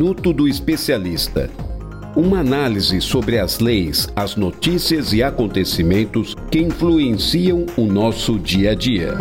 Minuto do Especialista. Uma análise sobre as leis, as notícias e acontecimentos que influenciam o nosso dia a dia.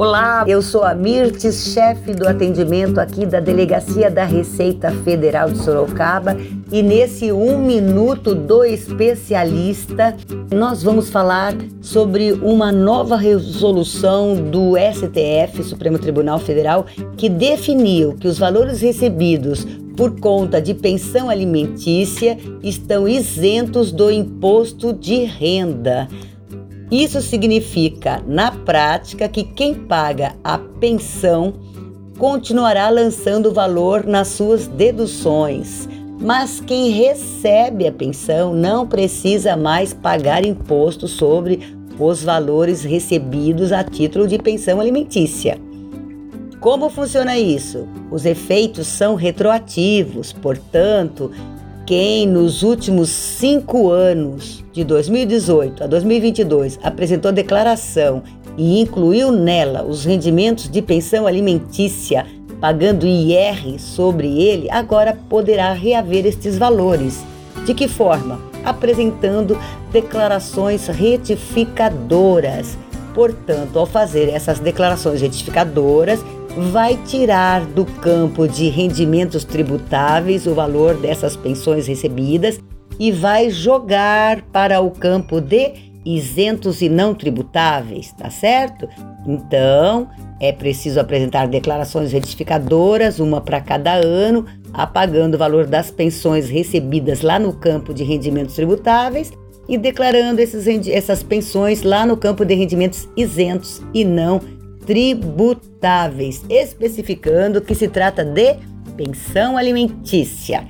Olá, eu sou a Mirtes, chefe do atendimento aqui da Delegacia da Receita Federal de Sorocaba e nesse Um Minuto do Especialista nós vamos falar sobre uma nova resolução do STF, Supremo Tribunal Federal, que definiu que os valores recebidos por conta de pensão alimentícia estão isentos do imposto de renda. Isso significa, na prática, que quem paga a pensão continuará lançando valor nas suas deduções, mas quem recebe a pensão não precisa mais pagar imposto sobre os valores recebidos a título de pensão alimentícia. Como funciona isso? Os efeitos são retroativos, portanto, quem nos últimos cinco anos, de 2018 a 2022, apresentou declaração e incluiu nela os rendimentos de pensão alimentícia, pagando IR sobre ele, agora poderá reaver estes valores. De que forma? Apresentando declarações retificadoras. Portanto, ao fazer essas declarações retificadoras, vai tirar do campo de rendimentos tributáveis o valor dessas pensões recebidas e vai jogar para o campo de isentos e não tributáveis, tá certo? Então, é preciso apresentar declarações retificadoras, uma para cada ano, apagando o valor das pensões recebidas lá no campo de rendimentos tributáveis e declarando esses, essas pensões lá no campo de rendimentos isentos e não tributáveis, especificando que se trata de pensão alimentícia.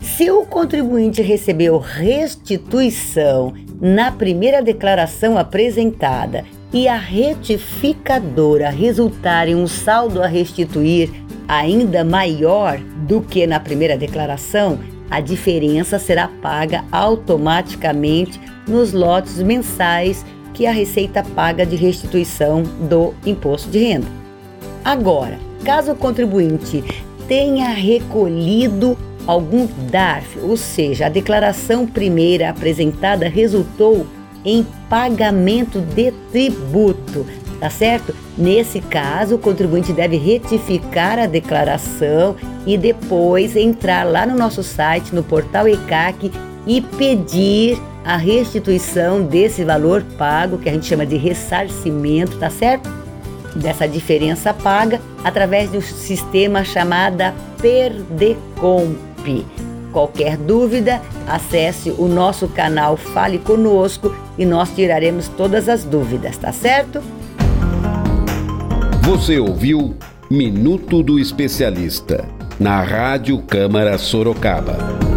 Se o contribuinte recebeu restituição na primeira declaração apresentada e a retificadora resultar em um saldo a restituir ainda maior do que na primeira declaração, a diferença será paga automaticamente nos lotes mensais que a Receita paga de restituição do imposto de renda. Agora, caso o contribuinte tenha recolhido algum DARF, ou seja, a declaração primeira apresentada resultou em pagamento de tributo, tá certo? Nesse caso, o contribuinte deve retificar a declaração e depois entrar lá no nosso site, no portal ECAC e pedir a restituição desse valor pago, que a gente chama de ressarcimento, tá certo? Dessa diferença paga através de um sistema chamado Perdecomp. Qualquer dúvida, acesse o nosso canal Fale Conosco e nós tiraremos todas as dúvidas, tá certo? Você ouviu Minuto do Especialista, na Rádio Câmara Sorocaba.